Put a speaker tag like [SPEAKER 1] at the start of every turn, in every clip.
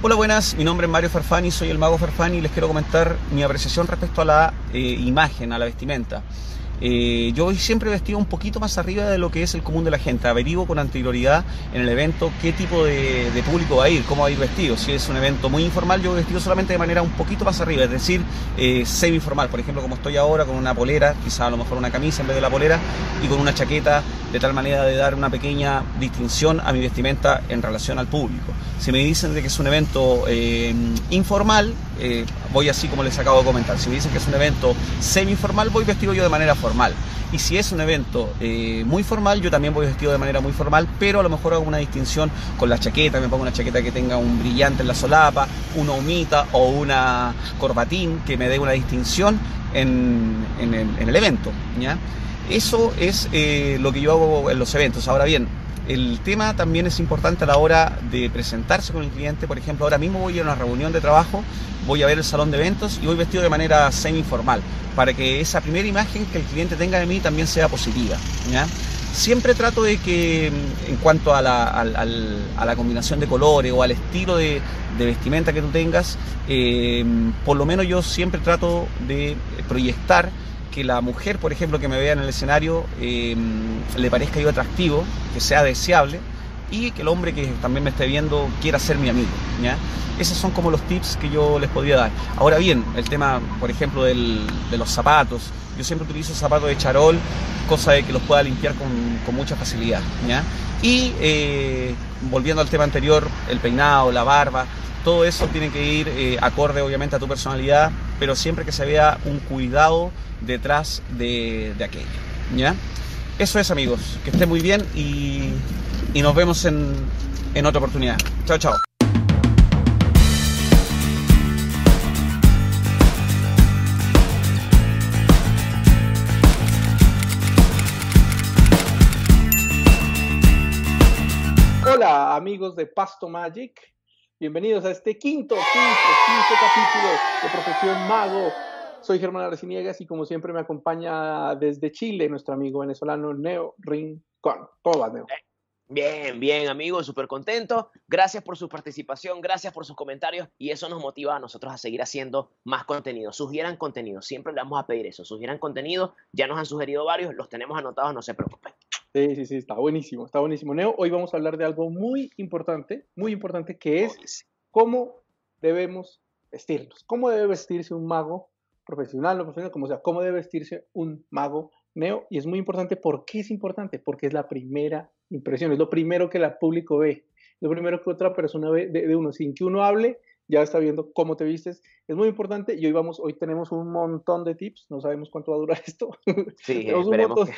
[SPEAKER 1] Hola, buenas. Mi nombre es Mario Farfani, soy el mago Farfani y les quiero comentar mi apreciación respecto a la eh, imagen, a la vestimenta. Eh, yo voy siempre vestido un poquito más arriba de lo que es el común de la gente. Averiguo con anterioridad en el evento qué tipo de, público va a ir, cómo va a ir vestido. Si es un evento muy informal, yo voy vestido solamente de manera un poquito más arriba, es decir, eh, semi-informal. Por ejemplo, como estoy ahora, con una polera, quizá a lo mejor una camisa en vez de la polera, y con una chaqueta, de tal manera de dar una pequeña distinción a mi vestimenta en relación al público. Si me dicen de que es un evento eh, informal, voy así como les acabo de comentar. Si me dicen que es un evento semi-informal, voy vestido yo de manera formal. Y si es un evento eh, muy formal, yo también voy vestido de manera muy formal, pero a lo mejor hago una distinción con la chaqueta, me pongo una chaqueta que tenga un brillante en la solapa, una humita o una corbatín que me dé una distinción en, el, evento. ¿ya? Eso es eh, lo que yo hago en los eventos. Ahora bien, el tema también es importante a la hora de presentarse con el cliente. Por ejemplo, ahora mismo voy a una reunión de trabajo, voy a ver el salón de eventos y voy vestido de manera semi-informal para que esa primera imagen que el cliente tenga de mí también sea positiva. Siempre trato de que en cuanto a la, combinación de colores o al estilo de, vestimenta que tú tengas, eh, por lo menos yo siempre trato de proyectar que la mujer, por ejemplo, que me vea en el escenario, em, le parezca yo atractivo, que sea deseable y que el hombre que también me esté viendo quiera ser mi amigo. ¿ya? Esos son como los tips que yo les podría dar. Ahora bien, el tema, por ejemplo, de los zapatos. Yo siempre utilizo zapatos de charol, cosa de que los pueda limpiar con, mucha facilidad. ¿ya? Y eh, volviendo al tema anterior, el peinado, la barba, todo eso tiene que ir eh, acorde obviamente a tu personalidad, pero siempre que se vea un cuidado detrás de, aquello. ¿ya? Eso es amigos, que estén muy bien y, nos vemos en, en otra oportunidad. Chao, chao.
[SPEAKER 2] Amigos de Pasto Magic, bienvenidos a este quinto, quinto, quinto capítulo de Profesión Mago soy Germán Arciniegas y como siempre me acompaña desde Chile nuestro amigo venezolano Neo Rincón. ¿Cómo va, Neo? Eh,
[SPEAKER 3] bien, bien, amigo, súper contento. Gracias por su participación, gracias por sus comentarios y eso nos motiva a nosotros a seguir haciendo más contenido. Sugieran contenido, siempre le vamos a pedir eso. Sugieran contenido, ya nos han sugerido varios, los tenemos anotados, no se preocupen.
[SPEAKER 2] Sí, sí, sí, está buenísimo, está buenísimo. Neo, hoy vamos a hablar de algo muy importante, muy importante, que es cómo debemos vestirnos. ¿Cómo debe vestirse un mago profesional, no profesional, como sea, cómo debe vestirse un mago neo. Y es muy importante, ¿por qué es importante? Porque es la primera impresión, es lo primero que el público ve, lo primero que otra persona ve de, uno, sin que uno hable, ya está viendo cómo te vistes. Es muy importante y hoy vamos, hoy tenemos un montón de tips, no sabemos cuánto va a durar esto.
[SPEAKER 3] Sí, tenemos un montón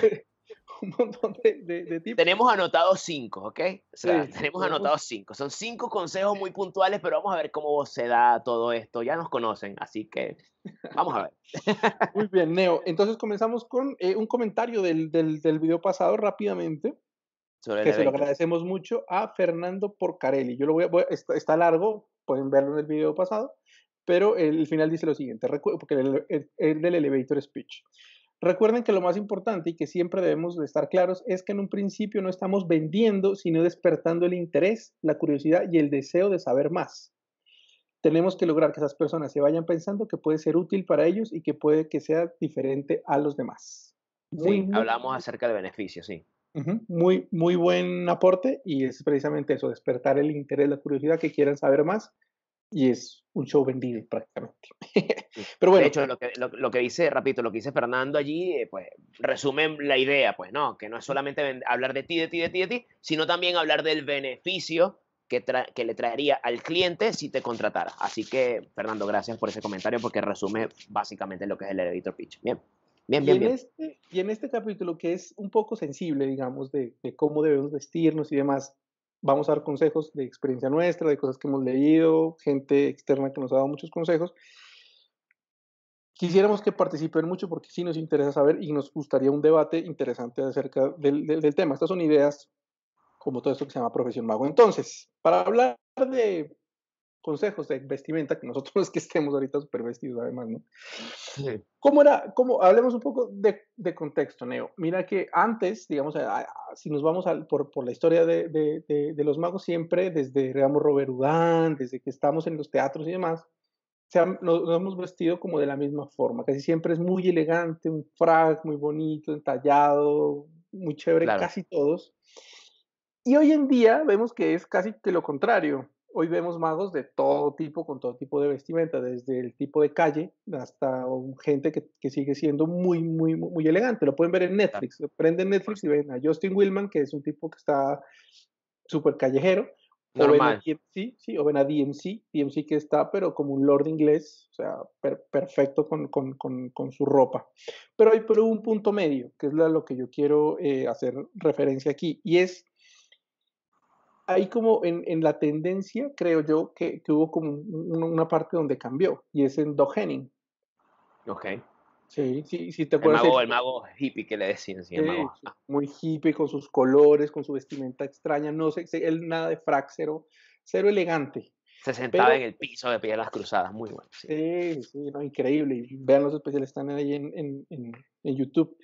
[SPEAKER 3] un montón de, tips. Tenemos anotados cinco, ¿ok? O sea, tenemos anotados cinco. Son cinco consejos muy puntuales, pero vamos a ver cómo se da todo esto. Ya nos conocen, así que vamos a ver.
[SPEAKER 2] Muy bien, Neo. Entonces comenzamos con eh, un comentario del, del, video pasado rápidamente. que se lo agradecemos mucho a Fernando Porcarelli. Yo lo voy a, está, largo, pueden verlo en el video pasado, pero el final dice lo siguiente, porque el del elevator speech. Recuerden que lo más importante y que siempre debemos de estar claros es que en un principio no estamos vendiendo, sino despertando el interés, la curiosidad y el deseo de saber más. Tenemos que lograr que esas personas se vayan pensando que puede ser útil para ellos y que puede que sea diferente a los demás.
[SPEAKER 3] sí, hablamos acerca de beneficios, sí.
[SPEAKER 2] Muy, muy buen aporte y es precisamente eso, despertar el interés, la curiosidad, que quieran saber más y es un show vendido prácticamente.
[SPEAKER 3] Pero bueno. De hecho, lo que, lo, que dice, repito, lo que dice Fernando allí, eh, pues resumen la idea, pues no, que no es solamente hablar de ti, de ti, de ti, de ti, sino también hablar del beneficio que, que le traería al cliente si te contratara. Así que, Fernando, gracias por ese comentario porque resume básicamente lo que es el elevator pitch. Bien. Bien, bien,
[SPEAKER 2] y, en
[SPEAKER 3] bien.
[SPEAKER 2] Este, y en este capítulo, que es un poco sensible, digamos, de, de cómo debemos vestirnos y demás, vamos a dar consejos de experiencia nuestra, de cosas que hemos leído, gente externa que nos ha dado muchos consejos. Quisiéramos que participen mucho porque sí nos interesa saber y nos gustaría un debate interesante acerca del, del, tema. Estas son ideas como todo esto que se llama profesión mago. Entonces, para hablar de consejos de vestimenta, que nosotros es que estemos ahorita súper vestidos además, ¿no? ¿Cómo era, cómo, hablemos un poco de, de, contexto, Neo. Mira que antes, digamos, si nos vamos por, por, la historia de, de, de, los magos, siempre desde, digamos, Robert Houdin, desde que estamos en los teatros y demás, se nos, hemos vestido como de la misma forma, casi siempre es muy elegante, un frac muy bonito, entallado, muy chévere, casi todos. Y hoy en día vemos que es casi que lo contrario hoy vemos magos de todo tipo, con todo tipo de vestimenta, desde el tipo de calle hasta gente que, que, sigue siendo muy, muy, muy elegante. Lo pueden ver en Netflix. Prenden Netflix y ven a Justin Willman, que es un tipo que está súper callejero. O ven, a DMC, sí, o ven a DMC, DMC que está, pero como un lord inglés, o sea, perfecto con, con, con, con, su ropa. Pero hay pero un punto medio, que es lo que yo quiero eh, hacer referencia aquí, y es ahí como en, en, la tendencia, creo yo, que, que hubo como una parte donde cambió, y es en Doug Henning.
[SPEAKER 3] Ok.
[SPEAKER 2] Sí, sí, sí te acuerdas.
[SPEAKER 3] El mago, el mago hippie que le decían, sí, el mago.
[SPEAKER 2] Muy hippie, con sus colores, con su vestimenta extraña, no sé, él nada de frac, cero, elegante.
[SPEAKER 3] Se sentaba en el piso de piedras cruzadas, muy bueno.
[SPEAKER 2] Sí, sí, no, increíble. Vean los especiales, están ahí en, en, en, en YouTube.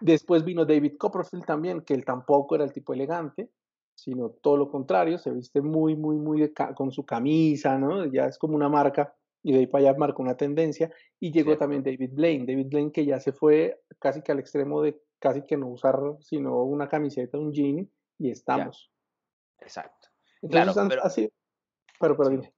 [SPEAKER 2] Después vino David Copperfield también, que él tampoco era el tipo elegante, sino todo lo contrario, se viste muy, muy, muy con su camisa, ¿no? Ya es como una marca y de ahí para allá marca una tendencia. Y llegó también David Blaine, David Blaine que ya se fue casi que al extremo de casi que no usar sino una camiseta, un jean y estamos.
[SPEAKER 3] Exacto.
[SPEAKER 2] Entonces, claro, pero, así, pero, pero dime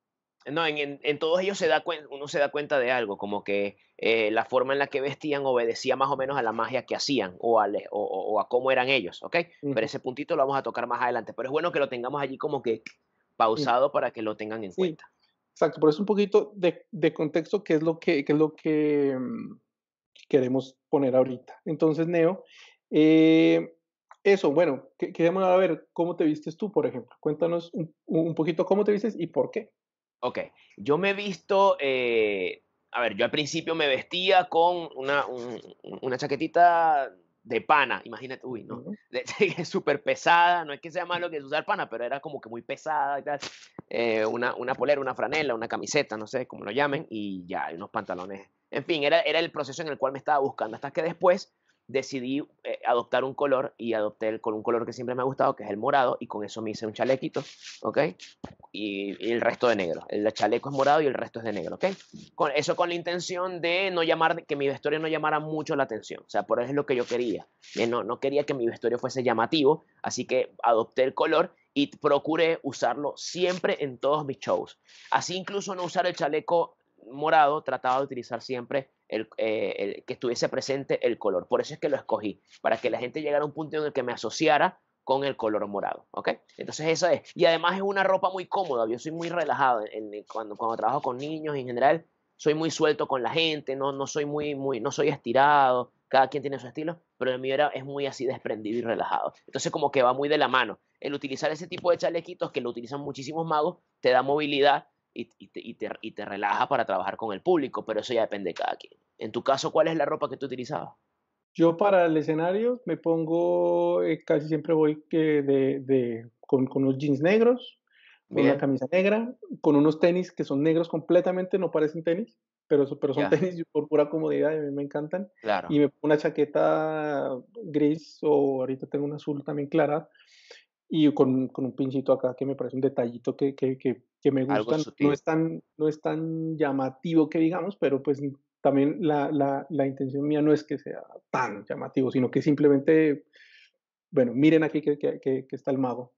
[SPEAKER 3] no, en, en, todos ellos se da uno se da cuenta de algo, como que eh, la forma en la que vestían obedecía más o menos a la magia que hacían o a, o, a cómo eran ellos, ¿ok? Pero ese puntito lo vamos a tocar más adelante, pero es bueno que lo tengamos allí como que pausado para que lo tengan en cuenta.
[SPEAKER 2] Exacto, por eso un poquito de, de contexto, qué es lo que, es lo que mm, queremos poner ahorita. Entonces, Neo, eh, eso, bueno, queremos ver cómo te vistes tú, por ejemplo. Cuéntanos un, un poquito cómo te vistes y por qué.
[SPEAKER 3] Ok, yo me he visto, eh, a ver, yo al principio me vestía con una, una chaquetita de pana, imagínate, uy, ¿no? Es súper pesada, no es que sea malo que usar pana, pero era como que muy pesada y tal. Eh, una, una polera, una franela, una camiseta, no sé cómo lo llamen, y ya, unos pantalones. En fin, era, era el proceso en el cual me estaba buscando, hasta que después decidí eh, adoptar un color y adopté el, con un color que siempre me ha gustado, que es el morado, y con eso me hice un chalequito, ¿ok? Y, el resto de negro. El chaleco es morado y el resto es de negro, ¿ok? Con, eso con la intención de no llamar, que mi vestuario no llamara mucho la atención, o sea, por eso es lo que yo quería. Eh, no, no quería que mi vestuario fuese llamativo, así que adopté el color y procuré usarlo siempre en todos mis shows. Así incluso no usar el chaleco morado, trataba de utilizar siempre eh, el, que estuviese presente el color. Por eso es que lo escogí, para que la gente llegara a un punto en el que me asociara con el color morado, ¿ok? Entonces eso es. Y además es una ropa muy cómoda, yo soy muy relajado cuando, cuando trabajo con niños en general, soy muy suelto con la gente, no, no soy muy, muy, no soy estirado, cada quien tiene su estilo, pero el mío era, es muy así desprendido y relajado. Entonces como que va muy de la mano. El utilizar ese tipo de chalequitos que lo utilizan muchísimos magos, te da movilidad y, te, relaja para trabajar con el público, pero eso ya depende de cada quien. En tu caso, ¿cuál es la ropa que tú utilizabas?
[SPEAKER 2] Yo para el escenario me pongo, eh, casi siempre voy que de, con, unos jeans negros, con una camisa negra, con unos tenis que son negros completamente, no parecen tenis, pero, pero son tenis por pura comodidad y a mí me encantan. Y me pongo una chaqueta gris o ahorita tengo una azul también clara y con, con, un pinchito acá que me parece un detallito que, que, que, que me gusta. No es, tan, no es tan llamativo que digamos, pero pues también la, la, la, intención mía no es que sea tan llamativo, sino que simplemente, bueno, miren aquí que, que está el mago.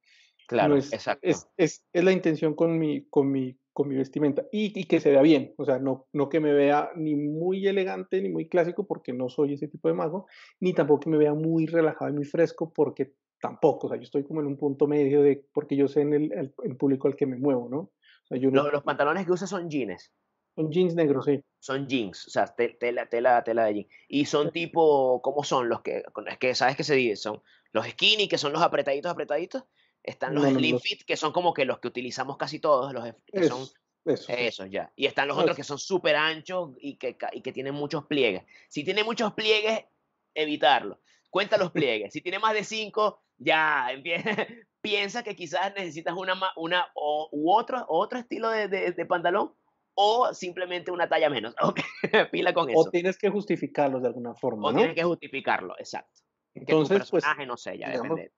[SPEAKER 3] Claro,
[SPEAKER 2] es,
[SPEAKER 3] exacto.
[SPEAKER 2] Es, es, es, la intención con mi, con mi, con mi vestimenta y, y, que se vea bien, o sea, no, no que me vea ni muy elegante ni muy clásico porque no soy ese tipo de mago, ni tampoco que me vea muy relajado y muy fresco porque tampoco, o sea, yo estoy como en un punto medio de, porque yo sé en el, el, público al que me muevo, ¿no? O
[SPEAKER 3] sea, yo los, los, pantalones que usas son jeans.
[SPEAKER 2] Son jeans negros, sí.
[SPEAKER 3] Son jeans, o sea, tela, tela, tela de jeans. Y son tipo, ¿cómo son los que, es que sabes que se dividen? Son los skinny, que son los apretaditos, apretaditos. Están los slim fit, que son como que los que utilizamos casi todos, los que son eso, Esos ya. Y están los otros que son súper anchos y que, y que tienen muchos pliegues. Si tiene muchos pliegues, evitarlo. Cuenta los pliegues. Si tiene más de cinco, ya, empieza, piensa que quizás necesitas una, una o, u otro, otro estilo de, de, pantalón o simplemente una talla menos. Pila con eso.
[SPEAKER 2] O tienes que justificarlo de alguna forma.
[SPEAKER 3] O tienes que justificarlo, exacto. Entonces, pues, no sé, ya depende.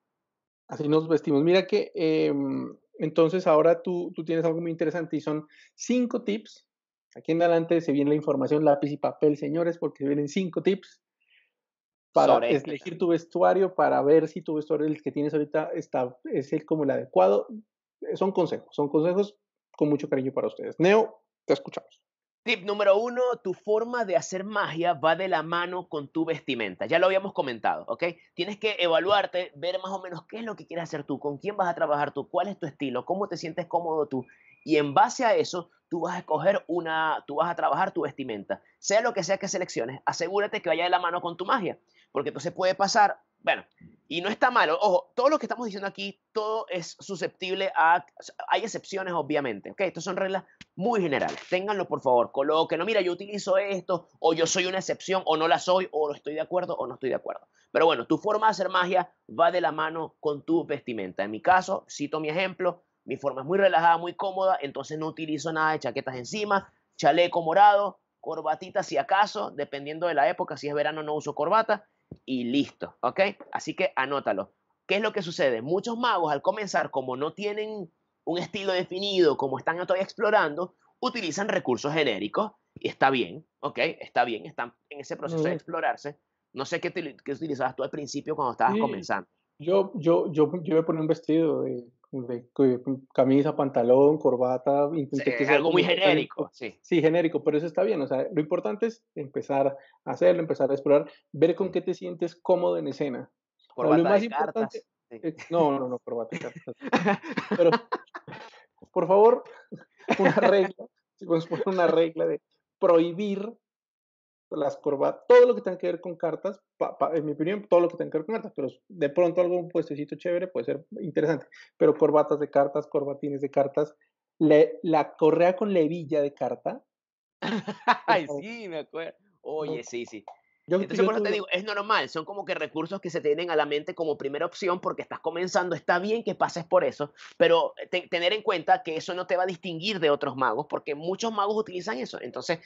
[SPEAKER 2] Así nos vestimos. Mira que em, entonces ahora tú, tú tienes algo muy interesante y son cinco tips. Aquí en adelante se viene la información, lápiz y papel, señores, porque vienen cinco tips para elegir tu vestuario, para ver si tu vestuario el que tienes ahorita está, es el como el adecuado. Son consejos, son consejos con mucho cariño para ustedes. Neo, te escuchamos.
[SPEAKER 3] Tip número uno, tu forma de hacer magia va de la mano con tu vestimenta. Ya lo habíamos comentado, ¿ok? Tienes que evaluarte, ver más o menos qué es lo que quieres hacer tú, con quién vas a trabajar tú, cuál es tu estilo, cómo te sientes cómodo tú. Y en base a eso, tú vas a escoger una, tú vas a trabajar tu vestimenta. Sea lo que sea que selecciones, asegúrate que vaya de la mano con tu magia porque entonces puede pasar, bueno, y no está malo, ojo, todo lo que estamos diciendo aquí, todo es susceptible a, hay excepciones obviamente, ¿ok? Estas son reglas muy generales, ténganlo por favor, colóquenlo, mira, yo utilizo esto, o yo soy una excepción, o no la soy, o estoy de acuerdo, o no estoy de acuerdo. Pero bueno, tu forma de hacer magia va de la mano con tu vestimenta. En mi caso, cito mi ejemplo, mi forma es muy relajada, muy cómoda, entonces no utilizo nada de chaquetas encima, chaleco morado, corbatita si acaso, dependiendo de la época, si es verano no uso corbata, y listo, ¿ok? Así que anótalo. ¿Qué es lo que sucede? Muchos magos al comenzar, como no tienen un estilo definido, como están todavía explorando, utilizan recursos genéricos y está bien, ¿ok? Está bien, están en ese proceso de explorarse. No sé qué, qué utilizabas tú al principio cuando estabas comenzando.
[SPEAKER 2] Yo, yo, yo, yo me ponía un vestido de camisa, pantalón, corbata.
[SPEAKER 3] Intenté algo muy genérico, sí.
[SPEAKER 2] Sí, genérico, pero eso está bien. O sea, lo importante es empezar a hacerlo, empezar a explorar, ver con qué te sientes cómodo en escena.
[SPEAKER 3] Corbata lo más de importante,
[SPEAKER 2] cartas. no, no, no, corbata de cartas. pero, por favor, una regla, si podemos poner una regla de prohibir las corbatas, todo lo que tenga que ver con cartas, en mi opinión, todo lo que tenga que ver con cartas, pero de pronto algún puestecito chévere puede ser interesante, pero corbatas de cartas, corbatines de cartas, la correa con levilla de carta.
[SPEAKER 3] Ay, sí, me acuerdo. Oye, sí, sí. Entonces, por eso te digo, es normal, son como que recursos que se tienen a la mente como primera opción porque estás comenzando, está bien que pases por eso, pero tener en cuenta que eso no te va a distinguir de otros magos porque muchos magos utilizan eso. Entonces,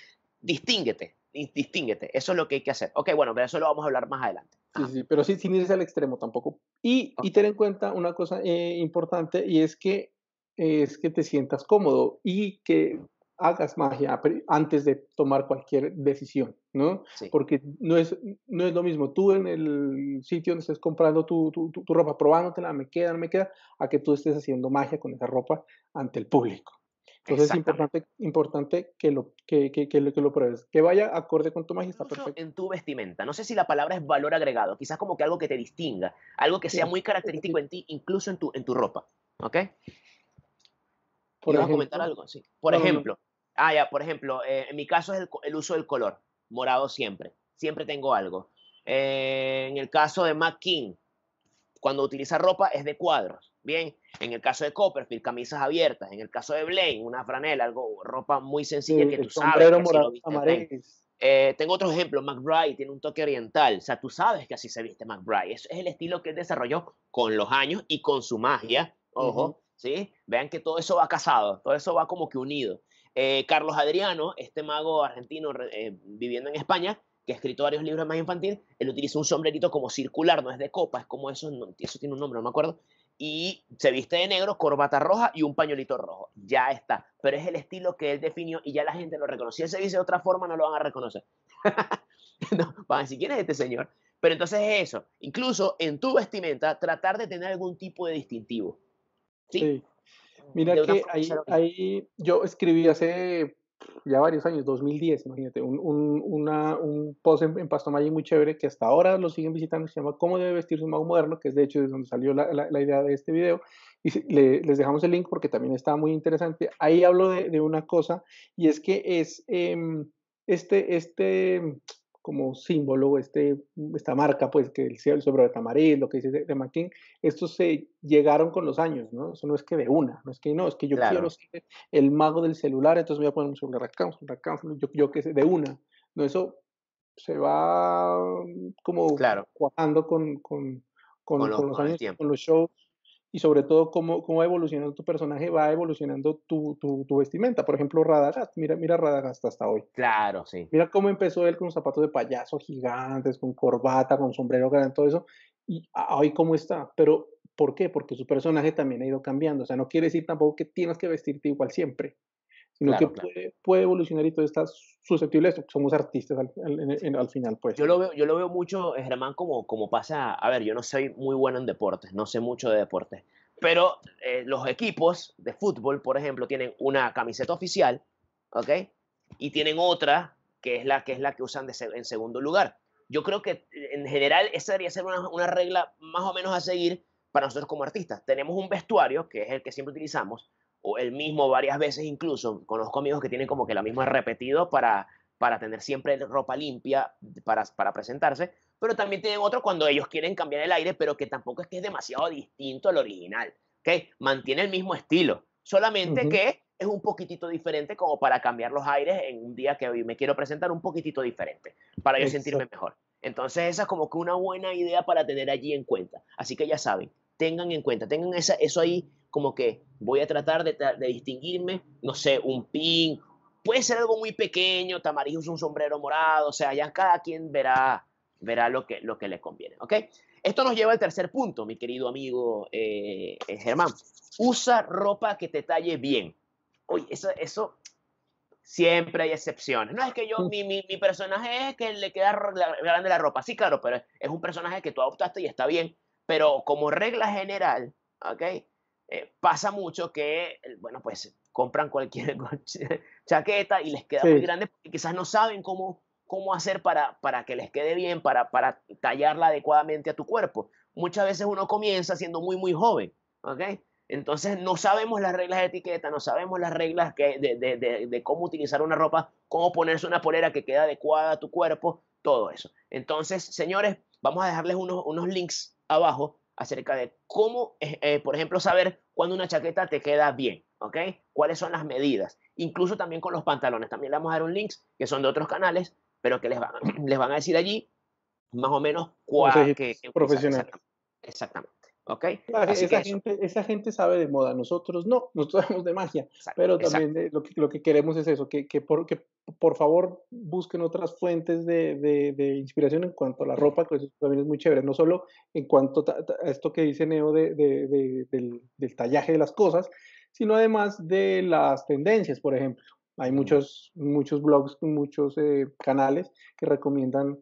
[SPEAKER 3] distínguete, distínguete. Eso es lo que hay que hacer. Ok, bueno, pero eso lo vamos a hablar más adelante.
[SPEAKER 2] Sí, sí, pero sí, sin irse al extremo tampoco. Y, y ten en cuenta una cosa eh, importante y es que, es que te sientas cómodo y que hagas magia antes de tomar cualquier decisión, ¿no? Porque no es, no es lo mismo tú en el sitio donde estés comprando tu, tu, tu, tu ropa, probándotela, me queda, no me queda, a que tú estés haciendo magia con esa ropa ante el público. Entonces es importante, importante que, lo, que, que, que, lo, pruebes. Que vaya acorde con tu magia, está perfecto.
[SPEAKER 3] En tu vestimenta. No sé si la palabra es valor agregado. Quizás como que algo que te distinga. Algo que sea muy característico en ti, incluso en tu, en tu ropa. ¿Ok? Por a comentar algo? Sí. Por ejemplo. Ah, ya, por ejemplo, eh, en mi caso es el, uso del color. Morado siempre. Siempre tengo algo. Eh, en el caso de Mac King, cuando utiliza ropa es de cuadros. Bien, en el caso de Copperfield, camisas abiertas. En el caso de Blaine, una franela, algo, ropa muy sencilla que tú sabes. Que eh, tengo otro ejemplo, McBride tiene un toque oriental, o sea, tú sabes que así se viste McBride, eso es el estilo que él desarrolló con los años y con su magia, ojo, ¿sí? Vean que todo eso va casado, todo eso va como que unido. Eh, Carlos Adriano, este mago argentino eh, viviendo en España, que ha escrito varios libros más infantil, él utiliza un sombrerito como circular, no es de copa, es como eso, eso tiene un nombre, no me acuerdo, y se viste de negro, corbata roja y un pañuelito rojo. Ya está. Pero es el estilo que él definió y ya la gente lo reconoció. Si él se dice de otra forma, no lo van a reconocer. no, van a decir, ¿quién es este señor? Pero entonces es eso. Incluso en tu vestimenta, tratar de tener algún tipo de distintivo. Sí.
[SPEAKER 2] Mira que ahí, ahí, yo escribí hace ya varios años, 2010, imagínate, un, un, una, un post en, en muy chévere que hasta ahora lo siguen visitando, se llama ¿Cómo debe vestirse un mago moderno? que es de hecho de donde salió la, la, idea de este video, y les dejamos el link porque también está muy interesante. Ahí hablo de, de una cosa, y es que es em, este, este, como símbolo, este, esta marca, pues, que el, el sobre de Tamaril, lo que dice de, de estos se llegaron con los años, ¿no? Eso no es que de una, no es que no, es que yo quiero ser el mago del celular, entonces voy a poner un celular acá, un acá, yo, yo que sé, de una. No, eso se va como
[SPEAKER 3] claro.
[SPEAKER 2] cuajando con, con, con, con, los, años, con los shows y sobre todo cómo, cómo evolucionando tu personaje, va evolucionando tu, tu, tu, vestimenta. Por ejemplo, Radagast, mira, mira Radagast hasta hoy.
[SPEAKER 3] Claro, sí.
[SPEAKER 2] Mira cómo empezó él con zapatos de payaso gigantes, con corbata, con sombrero grande, todo eso, y hoy cómo está. Pero, ¿por qué? Porque su personaje también ha ido cambiando. O sea, no quiere decir tampoco que tienes que vestirte igual siempre sino que Puede, evolucionar y todo está susceptible a esto. Somos artistas al, al, final, pues.
[SPEAKER 3] Yo lo veo, yo lo veo mucho, eh, Germán, como, como pasa, a ver, yo no soy muy bueno en deportes, no sé mucho de deportes, pero eh, los equipos de fútbol, por ejemplo, tienen una camiseta oficial, ¿ok? Y tienen otra que es la que, es la que usan de, en segundo lugar. Yo creo que en general esa debería ser una, una regla más o menos a seguir para nosotros como artistas. Tenemos un vestuario, que es el que siempre utilizamos, o el mismo varias veces incluso. Conozco amigos que tienen como que la misma repetido para, para tener siempre ropa limpia para, para presentarse, pero también tienen otro cuando ellos quieren cambiar el aire, pero que tampoco es que es demasiado distinto al original, ¿ok? Mantiene el mismo estilo, solamente que es un poquitito diferente como para cambiar los aires en un día que hoy me quiero presentar un poquitito diferente, para yo sentirme mejor. Entonces esa es como que una buena idea para tener allí en cuenta. Así que ya saben, tengan en cuenta, tengan esa, eso ahí como que voy a tratar de, distinguirme, no sé, un pin, puede ser algo muy pequeño, Tamarillo es un sombrero morado, o sea, ya cada quien verá, verá lo, que, lo que le conviene, ¿ok? Esto nos lleva al tercer punto, mi querido amigo eh, eh, Germán. Usa ropa que te talle bien. Oye, eso, eso siempre hay excepciones. No es que yo, mi, mi, mi personaje es que le queda grande la ropa. Sí, claro, pero es un personaje que tú adoptaste y está bien. Pero como regla general, ¿ok? Eh, pasa mucho que, bueno, pues compran cualquier chaqueta y les queda muy grande porque quizás no saben cómo, cómo hacer para, para que les quede bien, para, para tallarla adecuadamente a tu cuerpo. Muchas veces uno comienza siendo muy, muy joven, ¿ok? Entonces no sabemos las reglas de etiqueta, no sabemos las reglas que, de, de, de, cómo utilizar una ropa, cómo ponerse una polera que queda adecuada a tu cuerpo, todo eso. Entonces, señores, vamos a dejarles unos, unos links abajo acerca de cómo, eh, eh, por ejemplo, saber cuándo una chaqueta te queda bien, ¿ok? ¿Cuáles son las medidas? Incluso también con los pantalones. También le vamos a dar un links que son de otros canales, pero que les van, les van a decir allí más o menos cuál
[SPEAKER 2] que, profesional.
[SPEAKER 3] Exactamente.
[SPEAKER 2] Esa, gente, esa gente sabe de moda, nosotros no, nosotros sabemos de magia, pero también lo, que, lo que queremos es eso, que, que, por, que por favor busquen otras fuentes de, de, inspiración en cuanto a la ropa, que eso también es muy chévere, no solo en cuanto a esto que dice Neo de, del, del, tallaje de las cosas, sino además de las tendencias, por ejemplo. Hay muchos, muchos blogs, muchos eh, canales que recomiendan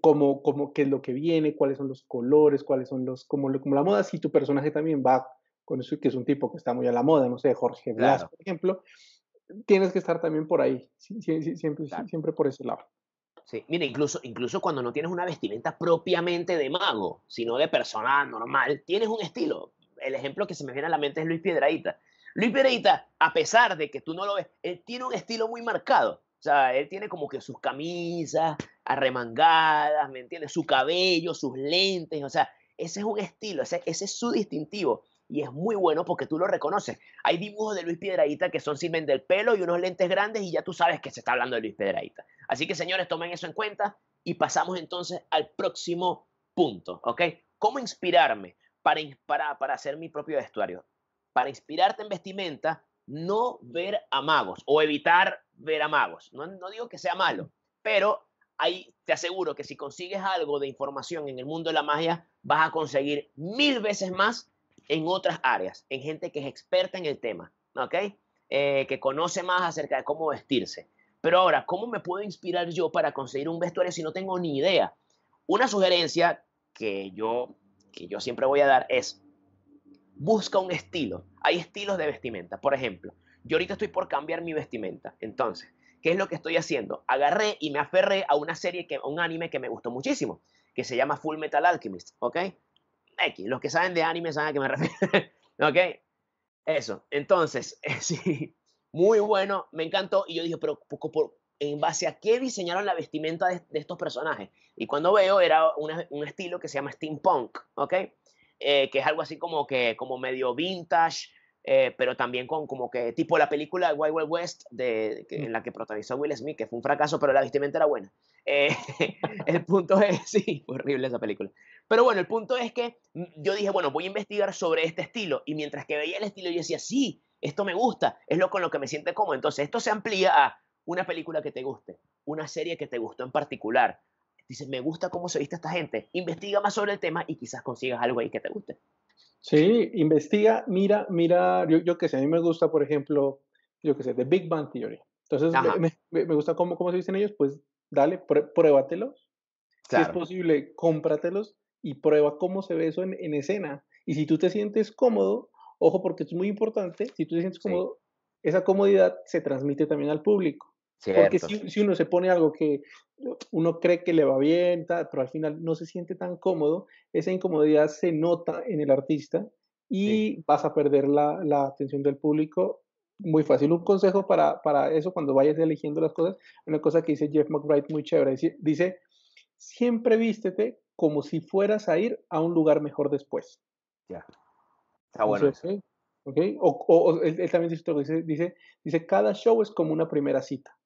[SPEAKER 2] como, como qué es lo que viene, cuáles son los colores, cuáles son los, como, como la moda, si tu personaje también va con eso, que es un tipo que está muy a la moda, no sé, Jorge Blas, por ejemplo, tienes que estar también por ahí, siempre, siempre por ese lado.
[SPEAKER 3] Sí, mira, incluso, incluso cuando no tienes una vestimenta propiamente de mago, sino de persona normal, tienes un estilo. El ejemplo que se me viene a la mente es Luis Piedradita. Luis Piedradita, a pesar de que tú no lo ves, él tiene un estilo muy marcado. O sea, él tiene como que sus camisas arremangadas, ¿me entiendes? Su cabello, sus lentes, o sea, ese es un estilo, ese, es su distintivo y es muy bueno porque tú lo reconoces. Hay dibujos de Luis Piedradita que son simplemente el pelo y unos lentes grandes y ya tú sabes que se está hablando de Luis Piedradita. Así que señores, tomen eso en cuenta y pasamos entonces al próximo punto, ¿ok? ¿Cómo inspirarme para, para, para hacer mi propio vestuario? Para inspirarte en vestimenta, no ver a magos o evitar ver a magos. No, no digo que sea malo, pero ahí te aseguro que si consigues algo de información en el mundo de la magia, vas a conseguir mil veces más en otras áreas, en gente que es experta en el tema, ¿ok? Eh, que conoce más acerca de cómo vestirse. Pero ahora, ¿cómo me puedo inspirar yo para conseguir un vestuario si no tengo ni idea? Una sugerencia que yo, que yo siempre voy a dar es, busca un estilo. Hay estilos de vestimenta. Por ejemplo, yo ahorita estoy por cambiar mi vestimenta. Entonces, ¿qué es lo que estoy haciendo? Agarré y me aferré a una serie, que, un anime que me gustó muchísimo, que se llama Full Metal Alchemist, ¿ok? X, los que saben de anime saben a qué me refiero, ¿ok? Eso, entonces, sí, muy bueno, me encantó y yo dije, pero por, ¿en base a qué diseñaron la vestimenta de, estos personajes? Y cuando veo era un estilo que se llama steampunk, ¿ok? Eh, que es algo así como que como medio vintage, eh, pero también con como que tipo la película Wild Wild West de, mm. en la que protagonizó Will Smith, que fue un fracaso, pero la vestimenta era buena. Eh, el punto es, sí, fue horrible esa película. Pero bueno, el punto es que mm, yo dije, bueno, voy a investigar sobre este estilo y mientras que veía el estilo yo decía, sí, esto me gusta, es lo con lo que me siente cómodo. Entonces esto se amplía a una película que te guste, una serie que te gustó en particular. Dices, me gusta cómo se viste esta gente, investiga más sobre el tema y quizás consigas algo ahí que te guste.
[SPEAKER 2] Sí, investiga, mira, mira, yo, yo que sé, a mí me gusta, por ejemplo, yo que sé, The Big Bang Theory. Entonces, me, me, gusta cómo, cómo se dicen ellos, pues dale, pruébatelos. Si es posible, cómpratelos y prueba cómo se ve eso en, en, escena. Y si tú te sientes cómodo, ojo, porque es muy importante, si tú te sientes cómodo, esa comodidad se transmite también al público. Porque si, si, uno se pone algo que uno cree que le va bien, pero al final no se siente tan cómodo, esa incomodidad se nota en el artista y vas a perder la, la, atención del público muy fácil. Un consejo para, para, eso cuando vayas eligiendo las cosas, una cosa que dice Jeff McBride muy chévere, dice, siempre vístete como si fueras a ir a un lugar mejor después.
[SPEAKER 3] Ya. Está bueno.
[SPEAKER 2] ¿okay? O, o, él, también dice, dice, dice, cada show es como una primera cita.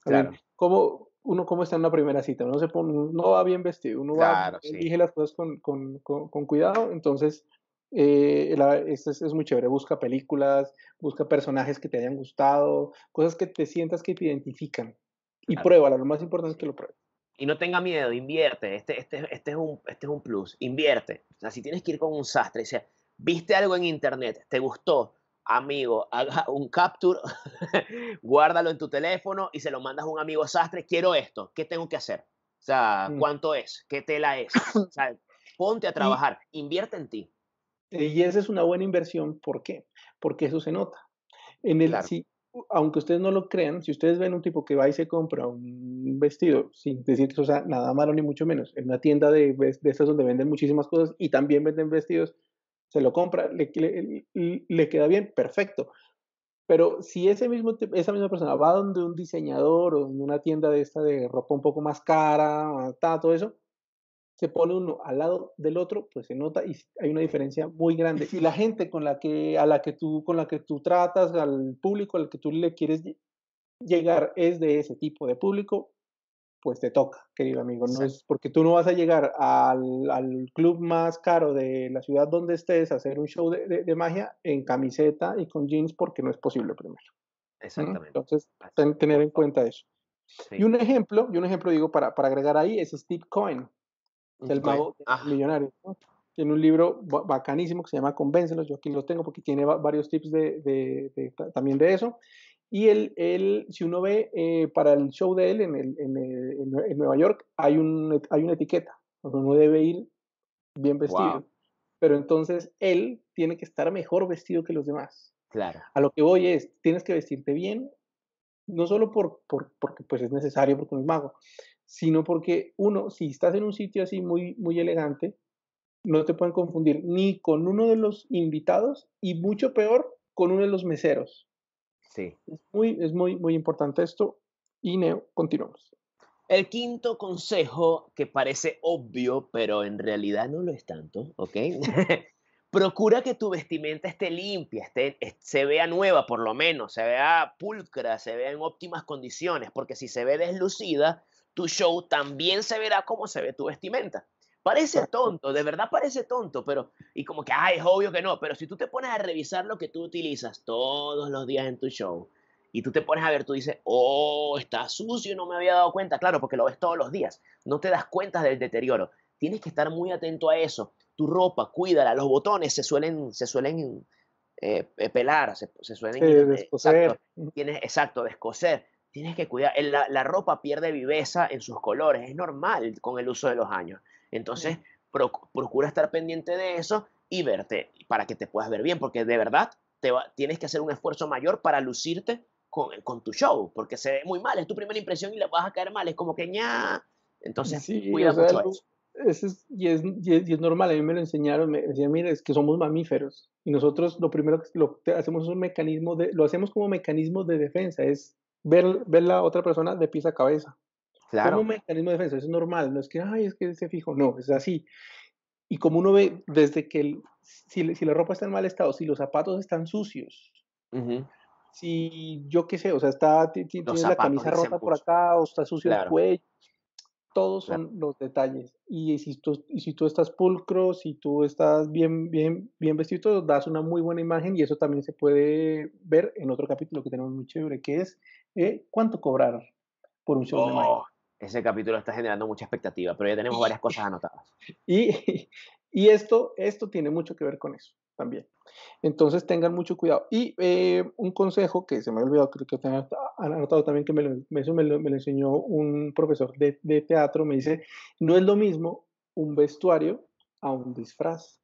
[SPEAKER 2] Claro. ¿Cómo, uno cómo está en una primera cita? Uno, se pone, no va bien vestido, uno va, elige las cosas con, con, con, cuidado, entonces eh, es, muy chévere. Busca películas, busca personajes que te hayan gustado, cosas que te sientas que te identifican y pruébalo. Lo más importante es que lo pruebes.
[SPEAKER 3] Y no tenga miedo, invierte. Este, este, este, es un, este es un plus. Invierte. O sea, si tienes que ir con un sastre, o sea, viste algo en internet, te gustó, amigo, haga un capture, guárdalo en tu teléfono y se lo mandas a un amigo sastre, quiero esto, ¿qué tengo que hacer? O sea, mm. ¿cuánto es? ¿Qué tela es? O sea, ponte a trabajar, invierte en ti.
[SPEAKER 2] Y esa es una buena inversión, ¿por qué? Porque eso se nota. En el, si, aunque ustedes no lo crean, si ustedes ven un tipo que va y se compra un vestido, sin decir que eso sea nada malo ni mucho menos, en una tienda de, de estas donde venden muchísimas cosas y también venden vestidos, se lo compra, le, le, queda bien, perfecto. Pero si ese mismo, esa misma persona va donde un diseñador o en una tienda de esta de ropa un poco más cara, todo eso, se pone uno al lado del otro, pues se nota y hay una diferencia muy grande. Si la gente con la que, a la que tú, con la que tú tratas, al público al que tú le quieres llegar es de ese tipo de público, pues te toca, querido amigo. No es porque tú no vas a llegar al, al, club más caro de la ciudad donde estés a hacer un show de, de, magia en camiseta y con jeans porque no es posible primero.
[SPEAKER 3] Exactamente.
[SPEAKER 2] Entonces, tener en cuenta eso. Y un ejemplo, y un ejemplo digo para, para agregar ahí es Steve Cohen, el mago ah. millonario. Tiene un libro bacanísimo que se llama Convéncelos, yo aquí lo tengo porque tiene varios tips de, de, también de eso. Y él, él, si uno ve eh, para el show de él en, el, en, en, Nueva York, hay, un, hay una etiqueta, uno debe ir bien vestido. Pero entonces él tiene que estar mejor vestido que los demás.
[SPEAKER 3] Claro.
[SPEAKER 2] A lo que voy es, tienes que vestirte bien, no solo por, por, porque pues es necesario, porque no es mago, sino porque uno, si estás en un sitio así muy, muy elegante, no te pueden confundir ni con uno de los invitados y mucho peor con uno de los meseros.
[SPEAKER 3] Sí.
[SPEAKER 2] Es muy, es muy, muy importante esto. Y Neo, continuamos.
[SPEAKER 3] El quinto consejo, que parece obvio, pero en realidad no lo es tanto, ¿ok? Procura que tu vestimenta esté limpia, esté, se vea nueva por lo menos, se vea pulcra, se vea en óptimas condiciones, porque si se ve deslucida, tu show también se verá como se ve tu vestimenta. Parece tonto, de verdad parece tonto, pero, y como que, ay, es obvio que no, pero si tú te pones a revisar lo que tú utilizas todos los días en tu show, y tú te pones a ver, tú dices, oh, está sucio, no me había dado cuenta, claro, porque lo ves todos los días, no te das cuenta del deterioro, tienes que estar muy atento a eso, tu ropa, cuídala, los botones se suelen, se suelen eh, pelar, se, suelen...
[SPEAKER 2] descoser.
[SPEAKER 3] Exacto, tienes, exacto, descoser, tienes que cuidar, la, la ropa pierde viveza en sus colores, es normal con el uso de los años. Entonces, procura estar pendiente de eso y verte para que te puedas ver bien, porque de verdad te tienes que hacer un esfuerzo mayor para lucirte con, con, tu show, porque se ve muy mal, es tu primera impresión y le vas a caer mal, es como que ña. Entonces, cuida mucho eso.
[SPEAKER 2] Es, y, es, y, es, normal, a mí me lo enseñaron, me decían, mira, es que somos mamíferos y nosotros lo primero que lo hacemos es un mecanismo de, lo hacemos como mecanismo de defensa, es ver, ver la otra persona de pies a cabeza. Claro. Como un mecanismo de defensa, es normal, no es que, ay, es que se fijo, no, es así. y como uno ve desde que si, si, la ropa está en mal estado, si los zapatos están sucios, si yo qué sé, o sea, está, tienes la camisa rota por acá o está sucio el cuello, todos son los detalles. Y si, tú, y si tú estás pulcro, si tú estás bien, bien, bien vestido, das una muy buena imagen y eso también se puede ver en otro capítulo que tenemos muy chévere, que es eh, cuánto cobrar por un show de magia.
[SPEAKER 3] Ese capítulo está generando mucha expectativa, pero ya tenemos varias cosas anotadas.
[SPEAKER 2] Y, y esto, esto tiene mucho que ver con eso también. Entonces tengan mucho cuidado. Y eh, un consejo que se me ha olvidado, creo que han anotado también, que me lo, me, lo, enseñó un profesor de, de, teatro, me dice, no es lo mismo un vestuario a un disfraz.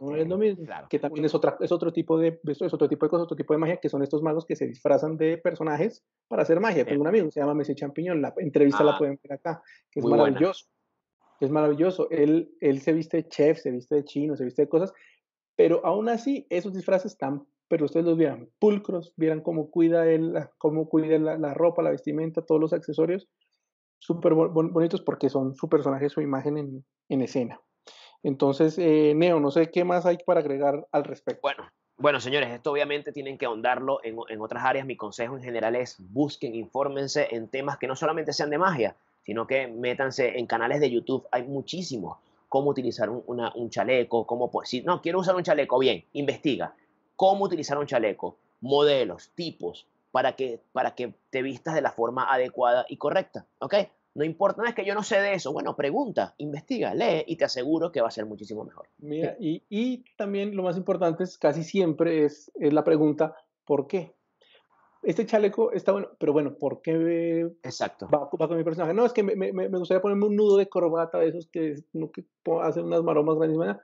[SPEAKER 2] No es lo mismo, que también es, otra, es otro tipo de es otro tipo de cosas, otro tipo de magia, que son estos magos que se disfrazan de personajes para hacer magia. Tengo un amigo, se llama Messi Champiñón, la entrevista la ah, pueden ver acá, que es maravilloso. Es maravilloso. Él, él se viste de chef, se viste de chino, se viste de cosas, pero aún así, esos disfraces están, pero ustedes los vieran pulcros, vieran cómo cuida, él, cómo cuida la, ropa, la vestimenta, todos los accesorios, súper bonitos porque son su personaje, su imagen en, en escena. Entonces, eh, Neo, no sé qué más hay para agregar al respecto.
[SPEAKER 3] Bueno, bueno, señores, esto obviamente tienen que ahondarlo en, en, otras áreas. Mi consejo en general es busquen, infórmense en temas que no solamente sean de magia, sino que métanse en canales de YouTube. Hay muchísimos cómo utilizar un, chaleco, cómo, si no, quiero usar un chaleco, bien, investiga cómo utilizar un chaleco, modelos, tipos, para que, para que te vistas de la forma adecuada y correcta, ¿ok? No importa, no es que yo no sé de eso. Bueno, pregunta, investiga, lee y te aseguro que va a ser muchísimo mejor.
[SPEAKER 2] Mira, y, y, también lo más importante es casi siempre es, es la pregunta, ¿por qué? este chaleco está bueno, pero bueno, ¿por qué
[SPEAKER 3] Exacto.
[SPEAKER 2] Va, con mi personaje? No, es que me, me, me, gustaría ponerme un nudo de corbata de esos que, que hacen unas maromas grandes.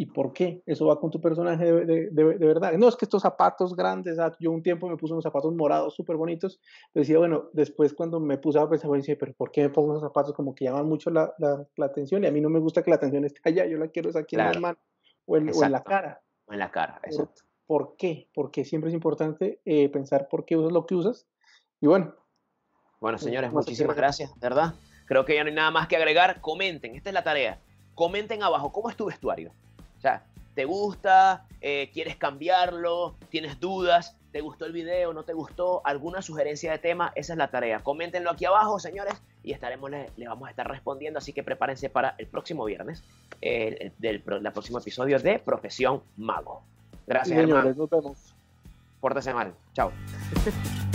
[SPEAKER 2] ¿Y por qué? Eso va con tu personaje de, de, de, verdad. No, es que estos zapatos grandes, ah, yo un tiempo me puse unos zapatos morados súper bonitos. Decía, bueno, después cuando me puse a pensar, decía, pero ¿por qué me pongo unos zapatos como que llaman mucho la, la, la, atención? Y a mí no me gusta que la atención esté allá, yo la quiero aquí en la mano o en, o en la cara.
[SPEAKER 3] O en la cara, exacto
[SPEAKER 2] por qué, porque siempre es importante eh, pensar por qué usas lo que usas. Y bueno.
[SPEAKER 3] Bueno, señores, muchísimas gracias, ¿verdad? Creo que ya no hay nada más que agregar. Comenten, esta es la tarea. Comenten abajo, ¿cómo es tu vestuario? O sea, ¿te gusta? Eh, ¿Quieres cambiarlo? ¿Tienes dudas? ¿Te gustó el video? ¿No te gustó? ¿Alguna sugerencia de tema? Esa es la tarea. Coméntenlo aquí abajo, señores, y estaremos, le, vamos a estar respondiendo. Así que prepárense para el próximo viernes, el, del, el próximo episodio de Profesión Mago. Gracias, señores. Nos vemos. Pórtese mal. Chao.